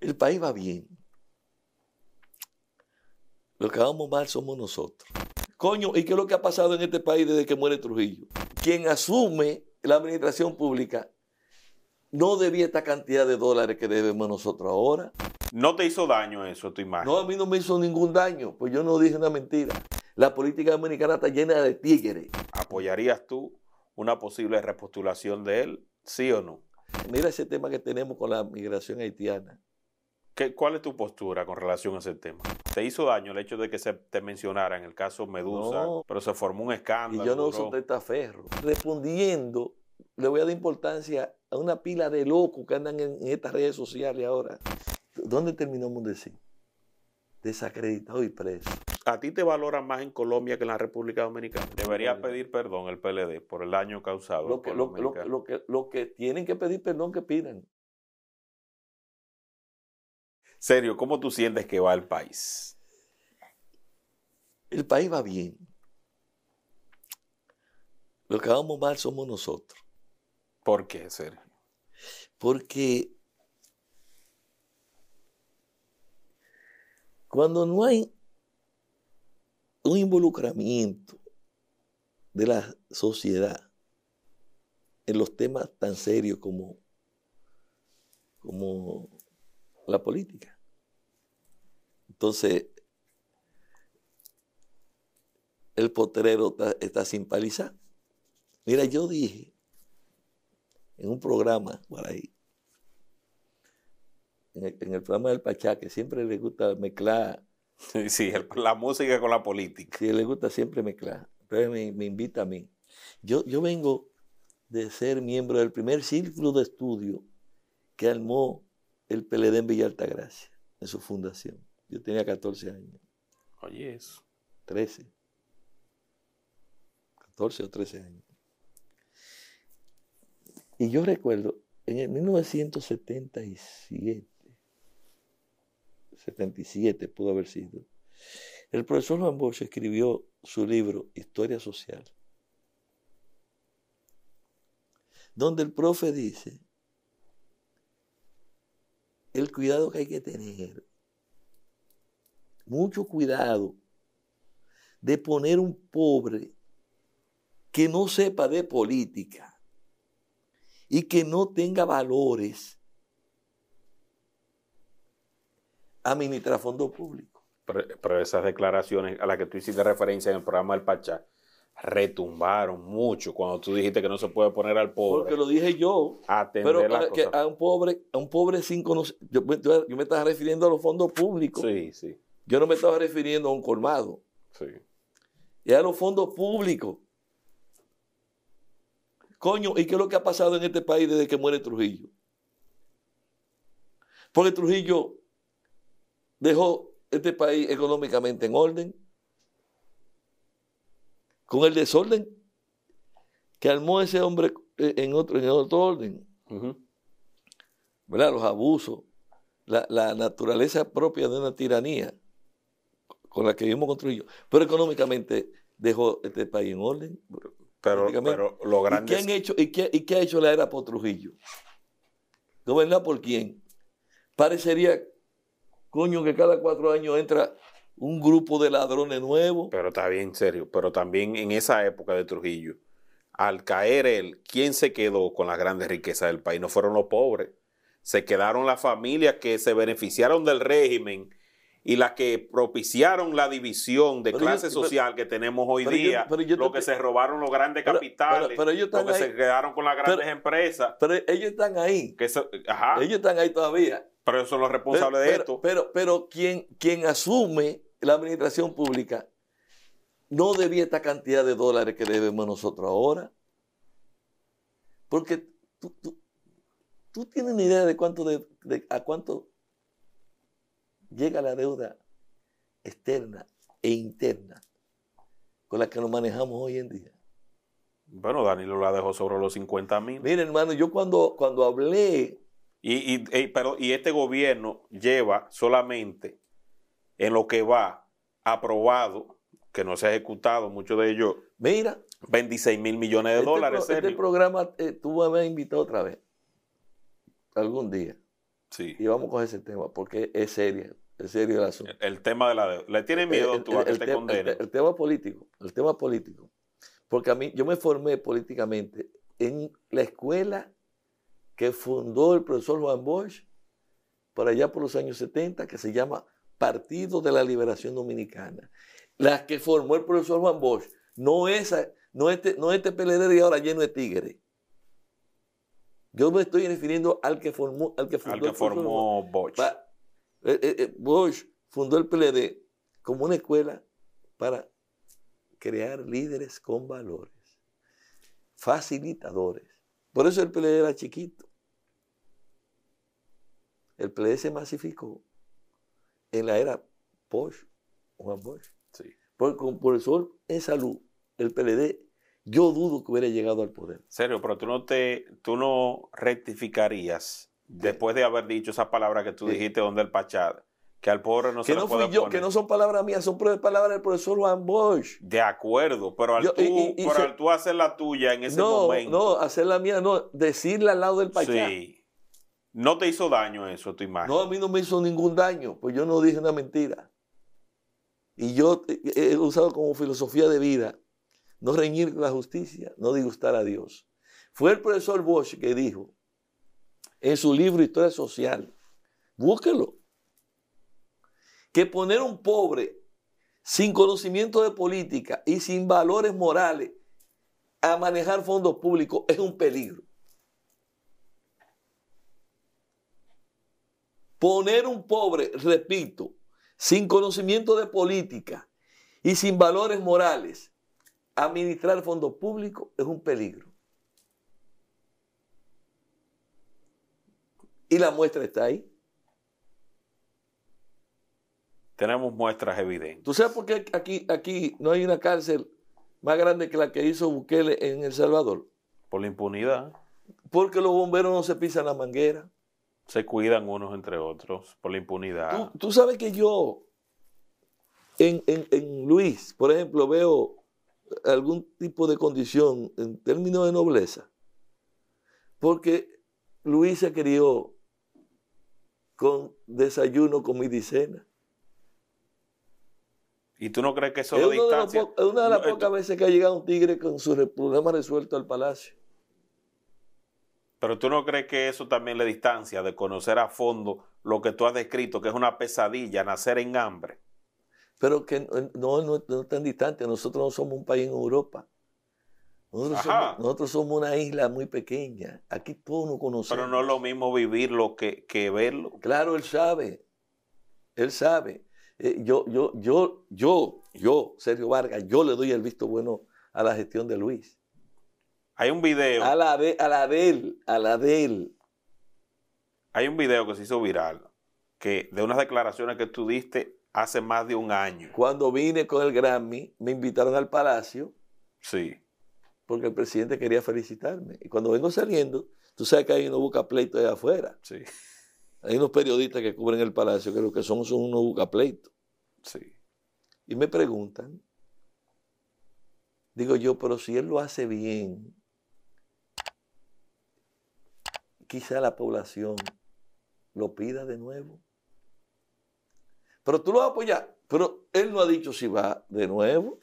El país va bien. Lo que vamos mal somos nosotros. Coño, ¿y qué es lo que ha pasado en este país desde que muere Trujillo? Quien asume la administración pública no debía esta cantidad de dólares que debemos nosotros ahora. ¿No te hizo daño eso, tu imagen? No, a mí no me hizo ningún daño, pues yo no dije una mentira. La política dominicana está llena de tigres. ¿Apoyarías tú una posible repostulación de él? ¿Sí o no? Mira ese tema que tenemos con la migración haitiana. ¿Qué, ¿Cuál es tu postura con relación a ese tema? ¿Te hizo daño el hecho de que se te mencionara en el caso Medusa, No. pero se formó un escándalo? Y yo no uso testaferro. Respondiendo, le voy a dar importancia a una pila de locos que andan en, en estas redes sociales ahora. ¿Dónde terminó Mundecín? Desacreditado y preso. ¿A ti te valoran más en Colombia que en la República Dominicana? Debería pedir perdón el PLD por el daño causado. Lo que, lo, lo que, lo que tienen que pedir perdón, que pidan. Serio, ¿cómo tú sientes que va el país? El país va bien. Lo que vamos mal somos nosotros. ¿Por qué, Sergio? Porque cuando no hay un involucramiento de la sociedad en los temas tan serios como, como la política, entonces el potrero está, está sin palizar. Mira, yo dije en un programa por ahí, en el, en el programa del Pachá, que siempre le gusta mezclar, Sí, el- la música con la política. sí, le gusta siempre mezclar, entonces me, me invita a mí. Yo, yo vengo de ser miembro del primer círculo de estudio que armó el PLD en Villa Altagracia, en su fundación. Yo tenía 14 años, Oye, eso. 13, 14 o 13 años. Y yo recuerdo, en el 1977, 77 pudo haber sido, el profesor Juan Bosch escribió su libro Historia Social, donde el profe dice el cuidado que hay que tener, mucho cuidado de poner un pobre que no sepa de política y que no tenga valores administrar fondos públicos. Pero, pero esas declaraciones a las que tú hiciste referencia en el programa del Pachá retumbaron mucho cuando tú dijiste que no se puede poner al pobre Porque lo dije yo. a atender Pero las a, que cosas. a un pobre, a un pobre sin conocer, yo, me- yo me estaba refiriendo a los fondos públicos. Sí, sí, Yo no me estaba refiriendo a un colmado. sí. Y a los fondos públicos. Coño, ¿y qué es lo que ha pasado en este país desde que muere Trujillo? Porque Trujillo dejó este país económicamente en orden, con el desorden que armó ese hombre eh, en otro, en otro orden. ¿verdad? Los abusos, la, la naturaleza propia de una tiranía con la que vivimos con Trujillo, pero económicamente dejó este país en orden. Pero, pero lo ¿Y qué, grande han hecho, y, qué, y qué ha hecho la era por Trujillo? ¿Gobernada por quién? Parecería, coño, que cada cuatro años entra un grupo de ladrones nuevos. Pero está bien serio. Pero también en esa época de Trujillo, al caer él, ¿quién se quedó con las grandes riquezas del país? No fueron los pobres. Se quedaron las familias que se beneficiaron del régimen y las que propiciaron la división de Pero clase yo- pero- social que tenemos hoy pero yo- día. pero yo lo te- que se robaron los grandes capitales, ellos los que ahí. se quedaron con las grandes empresas. Pero ellos están ahí. Que ajá, Ellos están ahí todavía. pero ellos son los responsables de esto. pero, pero quien, quien asume la administración pública no debía esta cantidad de dólares que debemos nosotros ahora. Porque tú, tú- tú tienes ni idea de cuánto de, de- a cuánto llega la deuda externa e interna con la que nos manejamos hoy en día. Bueno, Danilo la dejó sobre los 50 mil. Mira, hermano, yo cuando, cuando hablé Y, y- y- pero, y este gobierno lleva solamente en lo que va aprobado, que no se ha ejecutado, mucho de ello, Mira, 26 mil millones de este, dólares. pro- este programa eh, tú me has invitado otra vez, algún día. Sí. Y vamos a coger ese tema, porque es serio, es serio el asunto. El, el tema de la deuda. ¿Le tienes miedo El- tú a que te tema- condenen? el- el tema político, el tema político. Porque a mí, yo me formé políticamente en la escuela que fundó el profesor Juan Bosch por allá por los años 70, que se llama Partido de la Liberación Dominicana. La que formó el profesor Juan Bosch, no esa, no este, no este PLD de ahora lleno de tigres. Yo me estoy refiriendo al que formó, al que fundó Al que el formó Bosch. Pa- eh, eh, eh, Bosch fundó el PLD como una escuela para crear líderes con valores, facilitadores. Por eso el PLD era chiquito. El PLD se masificó en la era Bosch, Juan Bosch. Sí. Porque con profesor en salud, el PLD, yo dudo que hubiera llegado al poder. Serio, pero tú no te, tú no rectificarías después de haber dicho esa palabra que tú dijiste donde el Pachá, que al pobre no se Que le no puede fui yo, poner. que no son palabras mías, son palabras del profesor Juan Bosch. De acuerdo, pero al Yo- tú, y- y- y pero se- al tú hacer la tuya en ese no, momento. no, hacer la mía, no, decirle al lado del Pachá. Sí. No te hizo daño eso, tu imagen. No, a mí no me hizo ningún daño, pues yo no dije una mentira. Y yo eh, he usado como filosofía de vida no reñir con la justicia, no disgustar a Dios. Fue el profesor Bosch que dijo en su libro Historia Social, búsquelo, que poner un pobre sin conocimiento de política y sin valores morales a manejar fondos públicos es un peligro. Poner un pobre, repito, sin conocimiento de política y sin valores morales a administrar fondos públicos es un peligro. Y la muestra está ahí. Tenemos muestras evidentes. ¿Tú sabes por qué aquí, aquí no hay una cárcel más grande que la que hizo Bukele en El Salvador? Por la impunidad, Porque los bomberos no se pisan la manguera. Se cuidan unos entre otros. Por la impunidad. Tú, tú sabes que yo en, en- en Luis, por ejemplo, veo algún tipo de condición en términos de nobleza. Porque Luis se crió con desayuno, comida y cena. ¿Y tú no crees que eso Es, lo distancia? es una de las No, pocas veces que ha llegado un tigre con su problema resuelto al palacio. Pero tú no crees que eso también le distancia de conocer a fondo lo que tú has descrito, que es una pesadilla, nacer en hambre. Pero que no, no, no- es tan distante. Nosotros no somos un país en Europa. Nosotros somos, nosotros somos una isla muy pequeña. Aquí todos nos conocemos. Pero no es lo mismo vivirlo que, que verlo. Claro, él sabe. Él sabe. Eh, yo, yo, yo, yo, yo, Sergio Vargas, yo le doy el visto bueno a la gestión de Luis. Hay un video, A la de, a la de él, a la de él. hay un video que se hizo viral, que de unas declaraciones que tú diste hace más de un año. Cuando vine con el Grammy, me invitaron al palacio Sí. porque el presidente quería felicitarme. Y cuando vengo saliendo, tú sabes que hay unos buscapleitos allá afuera. Sí, Hay unos periodistas que cubren el palacio que lo que son son unos buscapleitos. sí. Y me preguntan, digo yo, pero si él lo hace bien, quizá la población lo pida de nuevo. Pero tú lo vas a apoyar. Pero él no ha dicho si va de nuevo.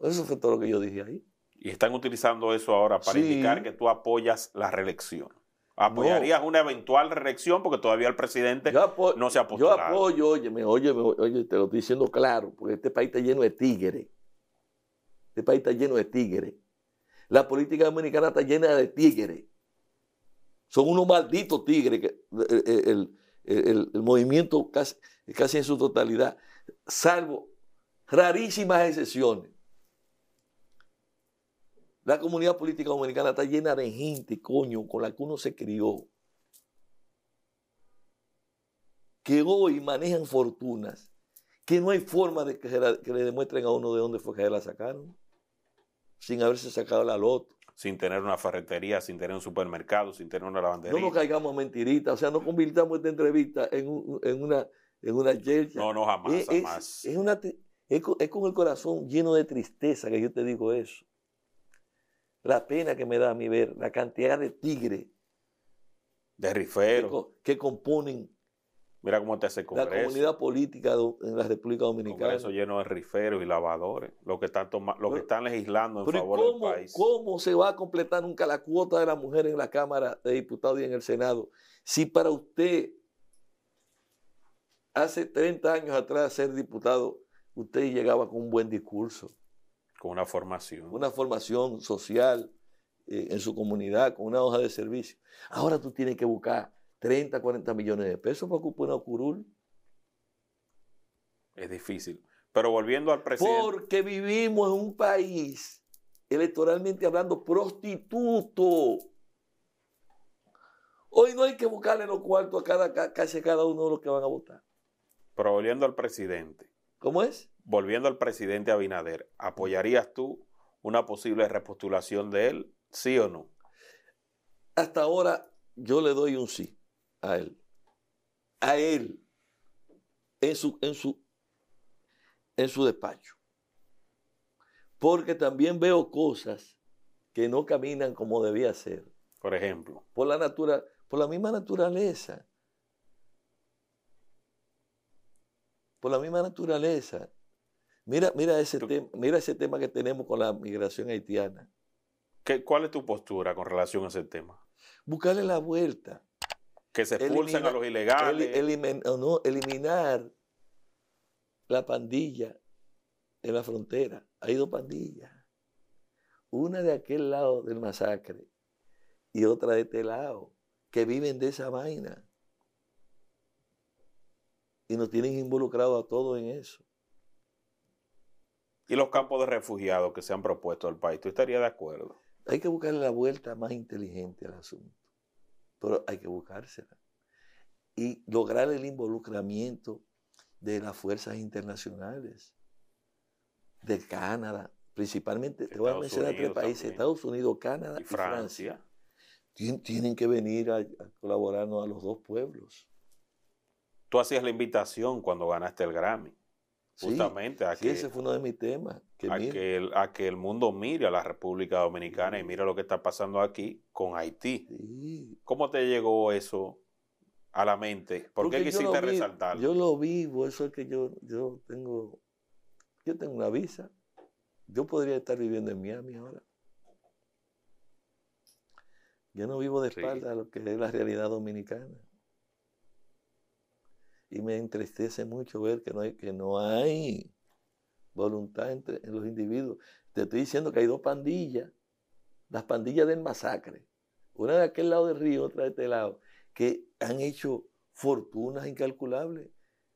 Eso fue todo lo que yo dije ahí. Y están utilizando eso ahora para Sí. indicar que tú apoyas la reelección. ¿Apoyarías una eventual reelección? Porque todavía el presidente Yo, no se ha yo postulado. apoyo, óyeme, óyeme, oye, te lo estoy diciendo claro, porque este país está lleno de tigres. Este país está lleno de tigres. La política dominicana está llena de tigres. Son unos malditos tigres, que, el, el- el- el movimiento casi, casi en su totalidad, salvo rarísimas excepciones. La comunidad política dominicana está llena de gente, coño, con la que uno se crió. Que hoy manejan fortunas que no hay forma de que, le demuestren a uno de dónde fue que la sacaron. Sin haberse sacado la loto. Sin tener una ferretería, sin tener un supermercado, sin tener una No lavandería. nos caigamos a mentiritas. O sea, no convirtamos esta entrevista en, un- en una, en una chercha. No, no, jamás, es, jamás. es una es con, es con el corazón lleno de tristeza que yo te digo eso. La pena que me da a mí ver la cantidad de tigres De que, rifero. co- que componen Mira cómo te hace el la Congreso. comunidad política en la República Dominicana. Congreso lleno de riferos y lavadores. Los que están, toma- los que están legislando en Pero ¿y favor del país. cómo se va a completar nunca la cuota de la mujer en la Cámara de Diputados y en el Senado? Si para usted, hace 30 años atrás, ser diputado, usted llegaba con un buen discurso, Con una formación. una formación social eh, en su comunidad, con una hoja de servicio. Ahora tú tienes que buscar 30, 40 millones de pesos para ocupar una curul. Es difícil. Pero volviendo al presidente. Porque vivimos en un país, electoralmente hablando, prostituto. Hoy no hay que buscarle los cuartos a cada, casi a cada uno de los que van a votar. Pero volviendo al presidente. ¿Cómo es? Volviendo al presidente Abinader. ¿Apoyarías tú una posible repostulación de él? ¿Sí o no? Hasta ahora yo le doy un sí a él. A él. En su, en su, en su despacho. Porque también veo cosas que no caminan como debía ser. Por ejemplo. por la natura, por la misma naturaleza. Por la misma naturaleza. Mira, mira ese Tú- tema, mira ese tema que tenemos con la migración haitiana. ¿Qué, ¿Cuál es tu postura con relación a ese tema? Buscarle la vuelta. Que se expulsen Elimina- a los ilegales. Elimin- no, eliminar la pandilla en la frontera. Hay dos pandillas. Una de aquel lado del masacre y otra de este lado, que viven de esa vaina. Y nos tienen involucrados a todos en eso. y los campos de refugiados que se han propuesto al país. ¿Tú estarías de acuerdo? Hay que buscarle la vuelta más inteligente al asunto. Pero hay que buscársela. Y lograr el involucramiento de las fuerzas internacionales, de Canadá, principalmente, te voy a mencionar tres países, también. Estados Unidos, Canadá Y y Francia. Francia. Tien- tienen que venir a, a colaborarnos a los dos pueblos. Tú hacías la invitación cuando ganaste el Grammy. Sí, Justamente a, sí, que, ese fue uno de mis temas. Que a, que el, a que el mundo mire a la República Dominicana y mire lo que está pasando aquí con Haití. sí, ¿Cómo te llegó eso a la mente? ¿Por qué Porque yo quisiste vi- resaltarlo? Yo lo vivo, eso es que yo, yo tengo, yo tengo una visa. Yo podría estar viviendo en Miami ahora. Yo no vivo de espalda a lo que es la realidad dominicana. Y me entristece mucho ver que no hay, que no hay voluntad entre, en los individuos. Te estoy diciendo que hay dos pandillas, las pandillas del masacre, una de aquel lado del río, otra de este lado, que han hecho fortunas incalculables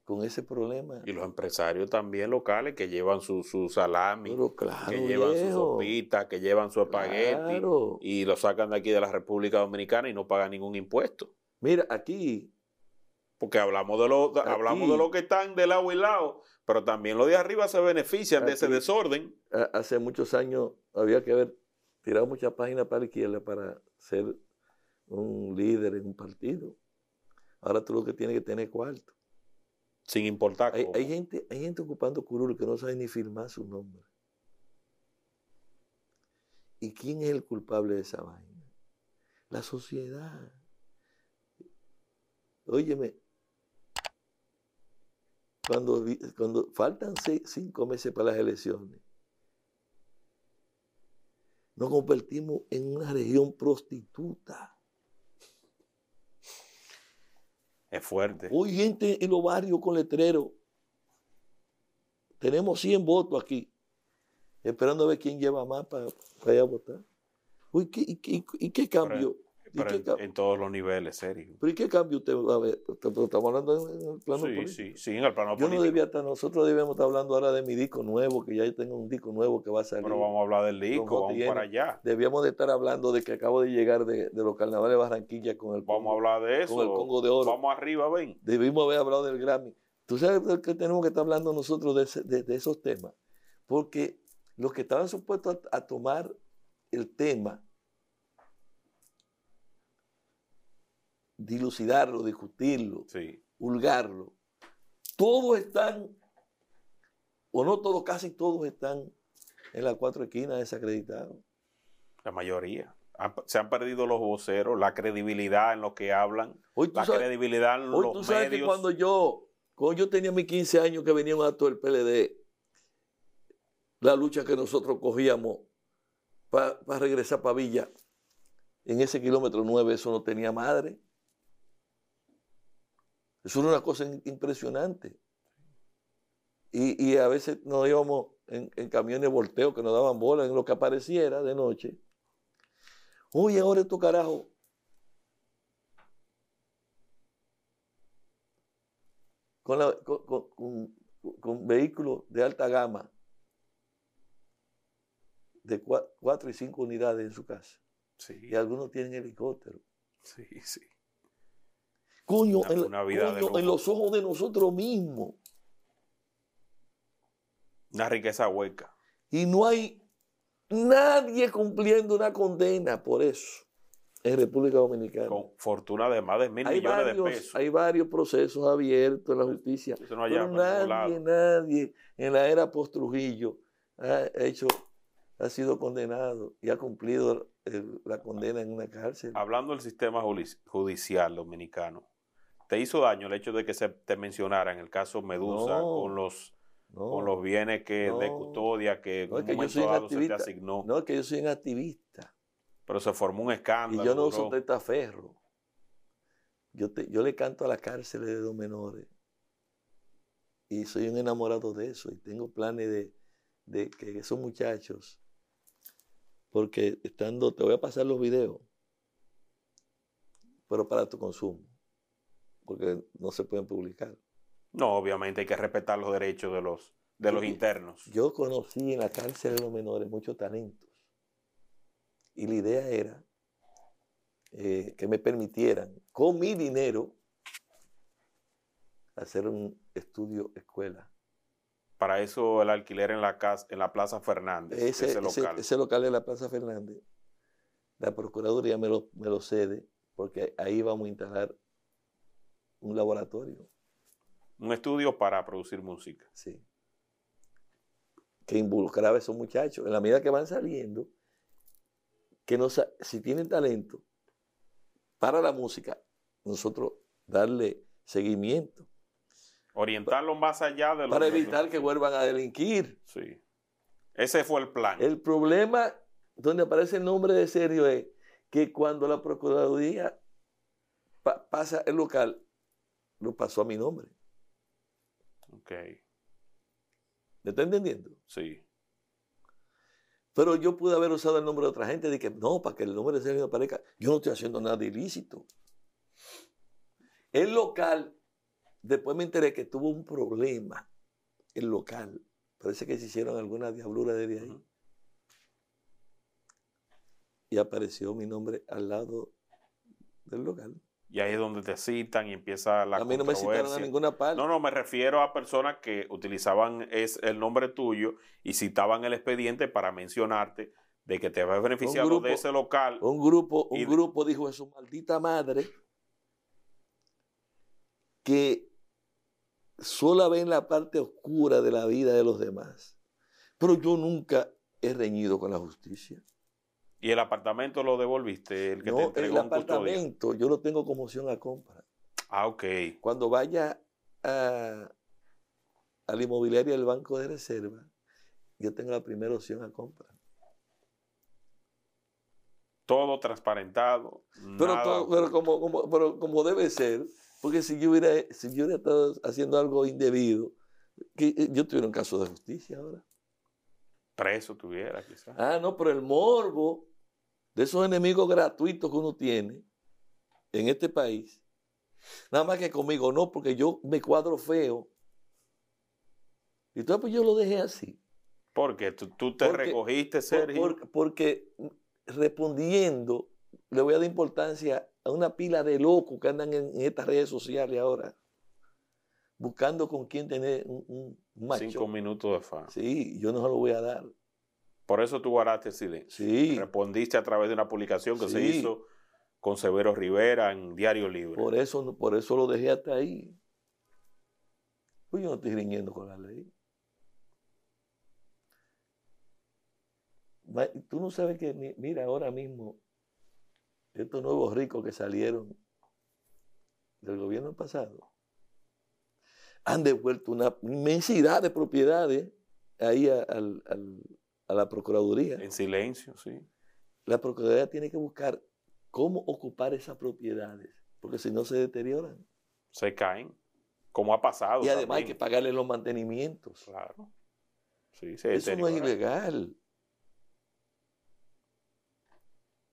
con ese problema. Y los empresarios también locales que llevan su, su salami, claro, que llevan su viejo, sopita, que llevan su espagueti claro. y lo sacan de aquí de la República Dominicana y no pagan ningún impuesto. Mira, aquí, Porque hablamos de lo, hablamos de lo que están de lado y lado, pero también los de arriba se benefician de ese desorden. hace muchos años había que haber tirado muchas páginas para la izquierda para ser un líder en un partido. Ahora tú lo que tienes que tener cuarto. Sin importar hay gente, hay gente ocupando curul que no sabe ni firmar su nombre. ¿Y quién es el culpable de esa vaina? La sociedad. Óyeme, cuando, cuando faltan seis- cinco meses para las elecciones, nos convertimos en una región prostituta. Es fuerte. Hoy gente en los barrios con letreros. Tenemos 100 votos aquí, esperando a ver quién lleva más para, para ir a votar. Uy, ¿qué, y, qué- y qué cambio? ¿Y Pero en, todos los niveles, serio. ¿Pero y qué cambio usted va a ver? Estamos hablando en el plano Sí, político. sí, sí, en el plano Yo no debía estar, nosotros debíamos estar hablando ahora de mi disco nuevo, que ya tengo un disco nuevo que va a salir. Pero vamos a hablar del disco, vamos para allá. Debíamos de estar hablando de que acabo de llegar de, de los carnavales de Barranquilla con el Vamos a Congo, hablar de eso. con el Congo de Oro. Vamos arriba, ven. Debimos haber hablado del Grammy. ¿Tú sabes qué tenemos que estar hablando nosotros de, ese- de- de esos temas? Porque los que estaban supuestos a, a tomar el tema, dilucidarlo, discutirlo, Sí. hurgarlo, todos están, o no todos, casi todos están en las cuatro esquinas desacreditados. La mayoría. Han- se han perdido los voceros, la credibilidad en lo que hablan, Hoy tú la sabes, credibilidad en hoy tú los sabes que cuando yo, cuando yo tenía mis 15 años que venía un acto del PLD, la lucha que nosotros cogíamos para regresar para Villa, en ese kilómetro 9 eso no tenía madre. Eso era una cosa impresionante. Y, y a veces nos íbamos en, en camiones de volteo que nos daban bola en lo que apareciera de noche. Oye, ahora estos carajos. Con, la- con- con- con- vehículos de alta gama de cua- cuatro y cinco unidades en su casa. Sí, Y algunos tienen helicóptero. sí, sí. Coño, Una- en, una vida de coño, lujo. en los ojos de nosotros mismos. Una riqueza hueca. Y no hay nadie cumpliendo una condena por eso en República Dominicana. Con fortuna de más de mil hay, millones de pesos. hay varios procesos abiertos en la justicia. Eso no Pero nadie, nadie en la era post-Trujillo ha hecho, ha sido condenado y ha cumplido el- la condena en una cárcel. Hablando del sistema judicial dominicano, ¿te hizo daño el hecho de que se te mencionara en el caso Medusa No. con los No, con los bienes que de No. custodia que en un que momento dado se te asignó? No, es que yo soy un activista. Pero se formó un Y escándalo. yo no uso testaferro. Yo, te- yo le canto a las cárceles de dos menores. Y soy un enamorado de eso. Y tengo planes de, de que esos muchachos, porque estando, te voy a pasar los videos, pero para tu consumo, porque no se pueden publicar. No, obviamente hay que respetar los derechos de los, de los internos. Yo conocí en la cárcel de los menores muchos talentos. Y la idea era eh, que me permitieran, con mi dinero, hacer un estudio escuela. Para eso el alquiler en la casa, en la Plaza Fernández, Ese, ese, ese- local. ese local de la Plaza Fernández, la Procuraduría me lo, me lo cede, porque ahí vamos a instalar un laboratorio. Un estudio para producir música. Sí. Que involucraba a esos muchachos. En la medida que van saliendo, que no, si tienen talento para la música, nosotros darle seguimiento Orientarlo más allá de lo para evitar que vuelvan a delinquir. Sí. Ese fue el plan. El problema donde aparece el nombre de Sergio es que cuando la Procuraduría pa- pasa el local, lo pasó a mi nombre. Ok, ¿Me está entendiendo? sí. Pero yo pude haber usado el nombre de otra gente, de que no, para que el nombre de Sergio aparezca. Yo no estoy haciendo nada ilícito. El local, después me enteré que tuvo un problema. El local. Parece que se hicieron alguna diablura desde ahí. Y apareció mi nombre al lado del local. Y ahí es donde te citan y empieza la a mí no me citaron a ninguna parte. No, no, me refiero a personas que utilizaban es el nombre tuyo y citaban el expediente para mencionarte de que te habías beneficiado grupo- de ese local. Un grupo, un Y- grupo dijo a su maldita madre que sola ven la parte oscura de la vida de los demás. Pero yo nunca he reñido con la justicia. Y el apartamento lo devolviste, el que te No, entregó el custodia. apartamento yo lo tengo como opción a compra. Ah, ok. Cuando vaya a, a la inmobiliaria del Banco de Reserva, yo tengo la primera opción a compra. Todo transparentado. Pero, nada todo- pero, como, como- pero como debe ser, porque si yo hubiera, si yo hubiera estado haciendo algo indebido, que eh, yo tuviera un caso de justicia ahora. preso tuviera, quizás. Ah, no, pero el morbo de esos enemigos gratuitos que uno tiene en este país, nada más que conmigo no, porque yo me cuadro feo. Y entonces pues yo lo dejé así. Porque tú, tú te Porque- recogiste, Por- Sergio. por- porque respondiendo, le voy a dar importancia a una pila de locos que andan en, en estas redes sociales ahora, buscando con quién tener un, un macho. Cinco minutos de fama. Sí, yo no se lo voy a dar. Por eso tú guardaste silencio. Sí, Respondiste a través de una publicación que se hizo con Severo Rivera en Diario Libre. por eso, por eso lo dejé hasta ahí. Pues yo no estoy riñendo con la ley. Tú no sabes que, mi- mira, ahora mismo estos nuevos ricos que salieron del gobierno pasado han devuelto una inmensidad de propiedades ahí al- a la Procuraduría. En silencio, sí. La Procuraduría tiene que buscar cómo ocupar esas propiedades, porque si no se deterioran. Se caen, como ha pasado. Y además hay que pagarle los mantenimientos. Claro. Sí, se Eso no es ilegal.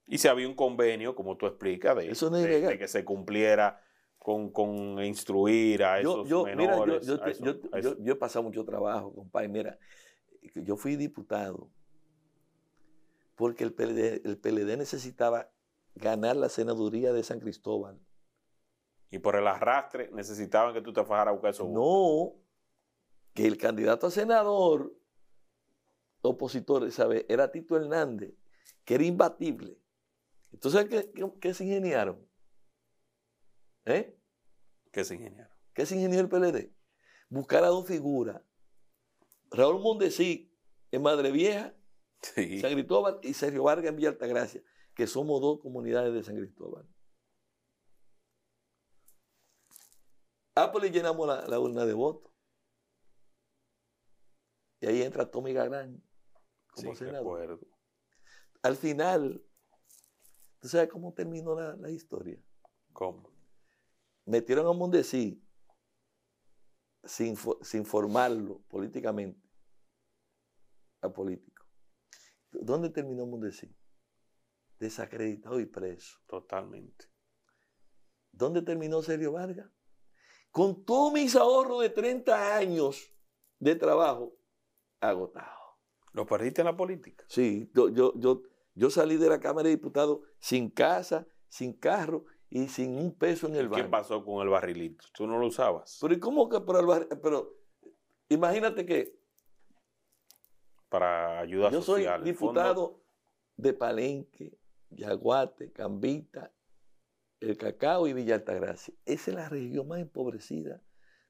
Y si había un convenio, como tú explicas, de, Eso no es de- que se cumpliera con, con instruir a esos yo, mira, yo, menores. yo he pasado mucho trabajo, compadre. Mira, yo fui diputado porque el PLD, el PLD necesitaba ganar la senaduría de San Cristóbal. y por el arrastre necesitaban que tú te fajaras a buscar esos votos. No, que el candidato a senador opositor. Era Tito Hernández, que era imbatible. Entonces, ¿qué, qué- qué se ingeniaron? ¿Eh? Que se ingeniaron. ¿Qué se ingenió el PLD? Buscar a dos figuras. Raúl Mondesí en Madre Vieja, Sí. San Cristóbal, y Sergio Vargas en Villa Altagracia, que somos dos comunidades de San Cristóbal. Ah, pues le llenamos la, la urna de votos. Y ahí entra Tommy Garán como Sí, senador. Al final, ¿tú sabes cómo terminó la, la historia? ¿Cómo? Metieron a Mondesí sin, sin formarlo políticamente a político. ¿Dónde terminó Mondesí? Desacreditado y preso. Totalmente. ¿Dónde terminó Sergio Vargas? Con todos mis ahorros de 30 años de trabajo agotado. ¿Lo perdiste en la política? Sí, yo, yo, yo, yo salí de la Cámara de Diputados sin casa, sin carro y sin un peso en el ¿Qué banco. pasó con el barrilito? ¿Tú no lo usabas? Pero ¿y cómo que para el barrio? Pero imagínate que Para ayuda yo soy social. el diputado de Palenque, Yaguate, Cambita, El Cacao y Villa Altagracia. Esa es la región más empobrecida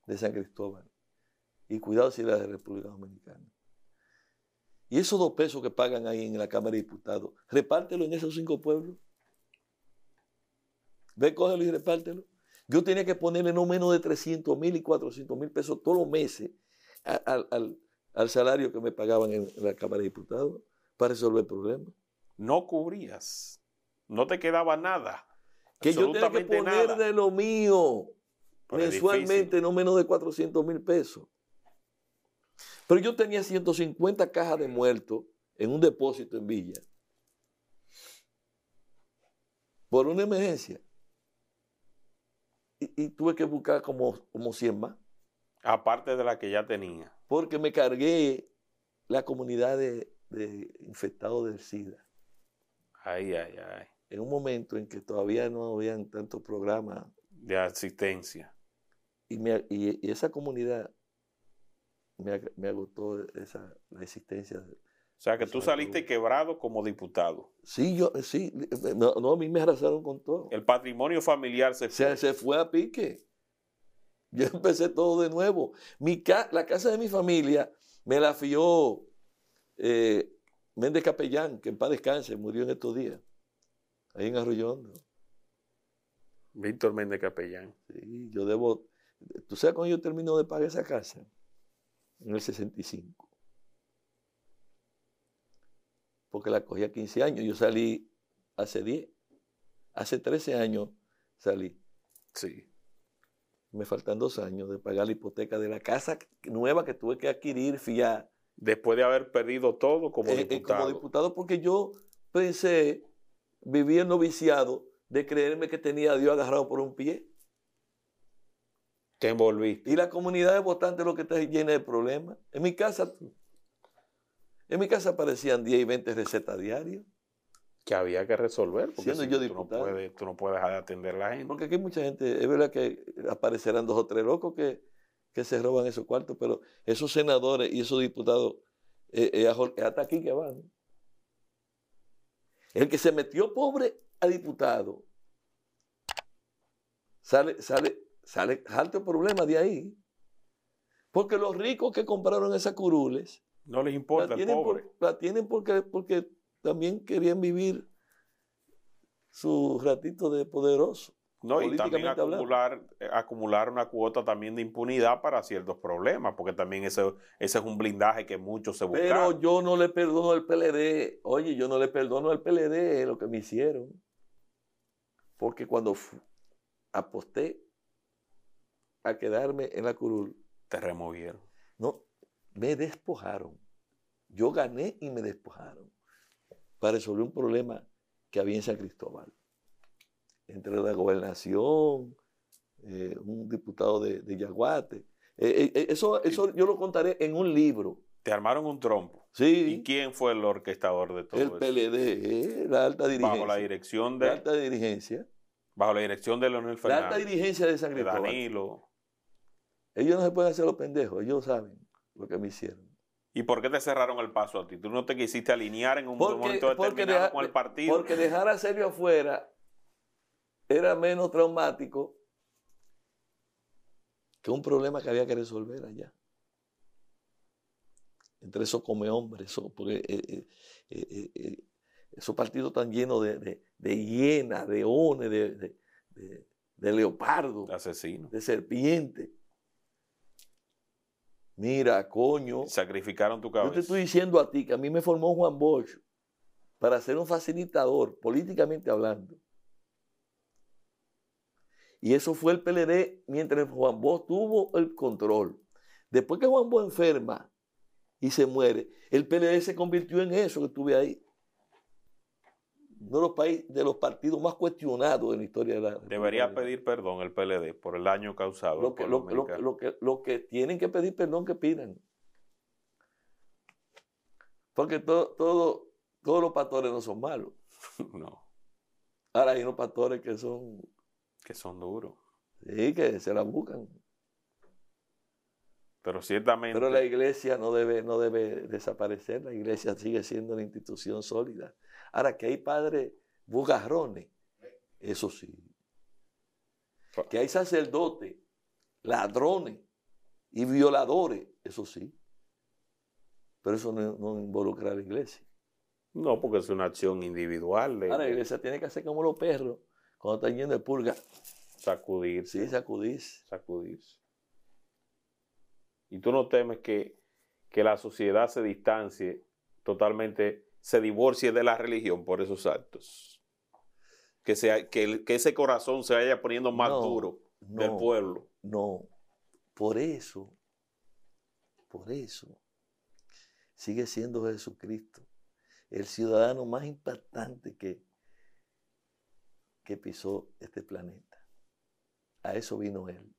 de San Cristóbal. Y cuidado si es la de República Dominicana. Y esos dos pesos que pagan ahí en la Cámara de Diputados, repártelo en esos cinco pueblos. Ve, cógelo y repártelo. Yo tenía que ponerle no menos de 300 mil y 400 mil pesos todos los meses al, al- al salario que me pagaban en la Cámara de Diputados para resolver el problema. No cubrías. No te quedaba nada. Que yo tenía que poner nada. de lo mío Pero mensualmente no menos de 400 mil pesos. Pero yo tenía 150 cajas de muertos en un depósito en Villa. Por una emergencia. Y, y tuve que buscar como, como 100 más. Aparte de la que ya tenía. Porque me cargué la comunidad de, de infectados del SIDA. Ay, ay, ay. En un momento en que todavía no habían tantos programas De asistencia. y, me- y- y esa comunidad me, me agotó esa, la existencia. O sea que tú saliste quebrado como diputado. Sí, yo, sí, no, no, a mí me arrasaron con todo. El patrimonio familiar se fue. Se, se fue a pique. Yo empecé todo de nuevo. Mi ca- la casa de mi familia me la fió eh, Méndez Capellán, que en paz descanse, murió en estos días, ahí en Arroyondo. Víctor Méndez Capellán. Sí, yo debo. ¿Tú sabes cuándo yo termino de pagar esa casa? En el 65. Porque la cogí a 15 años. Yo salí hace 10. Hace 13 años salí. Sí. Me faltan dos años de pagar la hipoteca de la casa nueva que tuve que adquirir, fiar. Después de haber perdido todo como eh, eh, diputado. como diputado, porque yo pensé, viví el noviciado de creerme que tenía a Dios agarrado por un pie. Te envolviste. Y la comunidad de votantes lo que está llena de problemas. En mi casa, en mi casa aparecían 10 y 20 recetas diarias. Que había que resolver. Porque Siendo si yo tú, no puedes, tú no puedes dejar de atender a la gente. Porque aquí hay mucha gente, es verdad que aparecerán dos o tres locos que, que se roban esos cuartos, pero esos senadores y esos diputados, eh, eh, es hasta aquí que van. El que se metió pobre a diputado, sale, sale, sale alto problema de ahí. Porque los ricos que compraron esas curules, No les la importa el tienen, pobre. por- la tienen porque, porque también querían vivir su ratito de poderoso. No, y también acumular, eh, acumular una cuota también de impunidad para ciertos problemas, porque también ese, ese es un blindaje que muchos se buscan. Pero yo no le perdono al PLD. Oye, yo no le perdono al PLD lo que me hicieron. Porque cuando aposté a quedarme en la curul, Te removieron. no, me despojaron. Yo gané y me despojaron para resolver un problema que había en San Cristóbal. Entre la gobernación, eh, un diputado de, de Yaguate. Eh, eh, eso, eso yo lo contaré en un libro. Te armaron un trompo. Sí, ¿Y quién fue el orquestador de todo el eso? PLD, la alta dirigencia. Bajo la dirección La de, alta dirigencia. bajo la dirección de Leonel La alta Fernández, dirigencia de San Cristóbal. Danilo. Ellos no se pueden hacer los pendejos, ellos saben lo que me hicieron. ¿Y por qué te cerraron el paso a ti? ¿Tú no te quisiste alinear en un Porque- momento determinado deja- con el partido? Porque dejar a Sergio afuera era menos traumático que un problema que había que resolver allá. Entre esos come hombres, eso, porque eh, eh, eh, esos partidos están llenos de, de, de hienas, de ones, de, de, de- de leopardo, Asesino. de serpiente. Mira, coño, Sacrificaron tu yo cabeza. te estoy diciendo a ti que a mí me formó Juan Bosch para ser un facilitador, políticamente hablando. Y eso fue el PLD mientras Juan Bosch tuvo el control. Después que Juan Bosch enferma y se muere, el PLD se convirtió en eso que estuve ahí. Uno de los, países, de los partidos más cuestionados en la historia de la Debería pedir perdón el PLD por el daño causado. lo que, lo que, lo que tienen que pedir perdón que pidan. Porque todo, todo, todos los pastores no son malos. No, Ahora hay unos pastores que son, que son duros. sí, que se la buscan. Pero ciertamente, Pero la iglesia no debe, no debe desaparecer. La iglesia sigue siendo una institución sólida. Ahora que hay padres bugarrones, eso sí. Que hay sacerdotes, ladrones y violadores, eso sí. Pero eso no, no involucra a la iglesia. no, porque es una acción individual de, Ahora la iglesia tiene que hacer como los perros, cuando están yendo de purga. sacudirse. Sí, sacudirse. sacudirse. Y tú no temes que, que la sociedad se distancie totalmente, se divorcie de la religión por esos actos. Que, sea, que, que ese corazón se vaya poniendo más No, duro del pueblo. No, por eso, por eso, sigue siendo Jesucristo el ciudadano más impactante que, que pisó este planeta. A eso vino Él.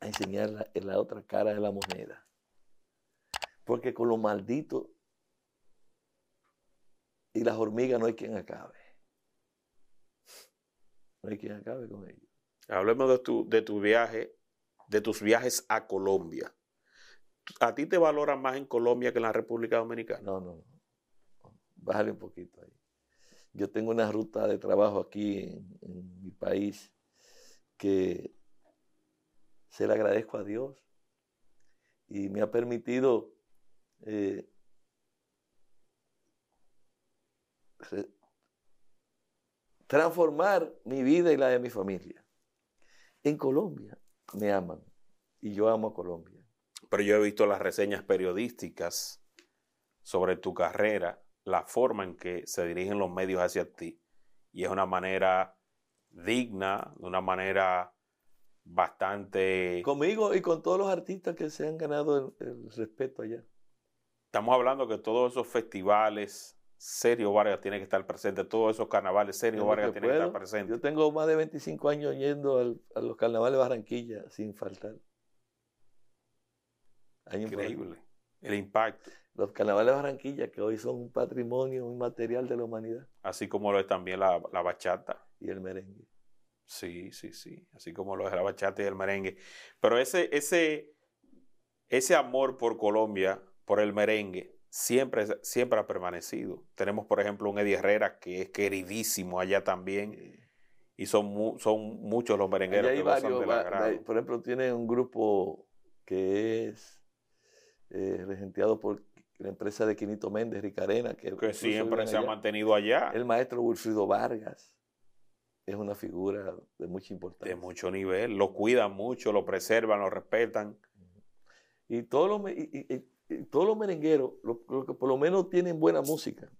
A enseñar la, en la otra cara de la moneda. Porque con los malditos y las hormigas no hay quien acabe. No hay quien acabe con ellos. Hablemos de tu, de tu viaje, de tus viajes a Colombia. ¿A ti te valoran más en Colombia que en la República Dominicana? No, no, no. Bájale un poquito ahí. Yo tengo una ruta de trabajo aquí en, en mi país que se le agradezco a Dios y me ha permitido eh, transformar mi vida y la de mi familia. En Colombia me aman y yo amo a Colombia. Pero yo he visto las reseñas periodísticas sobre tu carrera, la forma en que se dirigen los medios hacia ti. Y es una manera digna, de una manera bastante... Conmigo y con todos los artistas que se han ganado el, el respeto allá. Estamos hablando que todos esos festivales, Sergio Vargas tiene que estar presente, todos esos carnavales, Sergio Vargas que tiene que estar presente. Yo tengo más de 25 años yendo al- a los carnavales de Barranquilla sin faltar. Increíble. El impacto, Los carnavales de Barranquilla, que hoy son un patrimonio inmaterial de la humanidad, así como lo es también la, la bachata. y el merengue. Sí, sí, sí. Así como lo es la bachata y el merengue. Pero ese, ese, ese amor por Colombia, por el merengue, siempre, siempre ha permanecido. Tenemos, por ejemplo, un Eddie Herrera que es queridísimo allá también. Y son, mu- son muchos los merengueros hay que gozan varios, del va- agrado. hay- por ejemplo, tiene un grupo que es eh, regenteado por la empresa de Quinito Méndez, Ricarena, que, Que siempre se ha mantenido allá. El maestro Wilfrido Vargas es una figura de mucha importancia. de mucho nivel. Lo cuidan mucho, lo preservan, lo respetan. Y todos los, me- y- y- y- y todos los merengueros, lo, lo que por lo menos tienen buena música.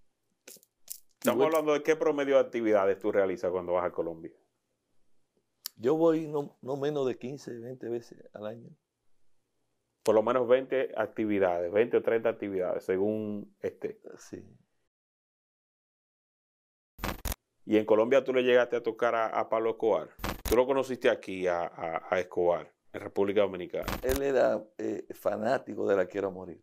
Estamos hablando de qué promedio de actividades tú realizas cuando vas a Colombia. Yo voy no, no menos de 15, 20 veces al año. Por lo menos 20 actividades, 20 o 30 actividades, según este. Sí. Y en Colombia tú le llegaste a tocar a, a Pablo Escobar. Tú lo conociste aquí a, a- a Escobar, en República Dominicana. Él era eh, fanático de La Quiero Morir.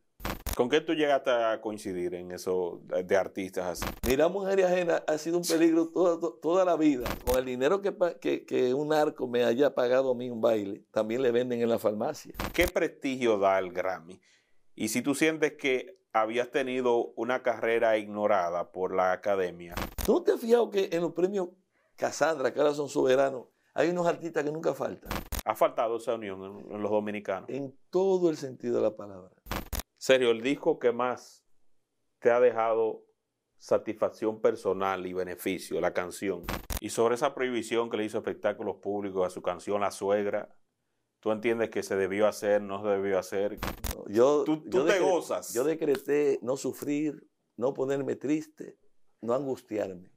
¿Con qué tú llegaste a coincidir en eso de, artistas así? Mira, mujer ajena ha sido un peligro toda, to- toda la vida. Con el dinero que, que, que un narco me haya pagado a mí un baile, también le venden en la farmacia. ¿Qué prestigio da el Grammy? Y si tú sientes que habías tenido una carrera ignorada por la academia, ¿Tú no te has fijado que en los premios Casandra, que ahora son soberanos, hay unos artistas que nunca faltan? Ha faltado esa unión en, en los dominicanos. En todo el sentido de la palabra. Serio, el disco que más te ha dejado satisfacción personal y beneficio, la canción. Y sobre esa prohibición que le hizo espectáculos públicos a su canción La Suegra, ¿tú entiendes que se debió hacer, no se debió hacer? No, Yo, Tú- tú yo te gozas. Yo decreté no sufrir, no ponerme triste, no angustiarme.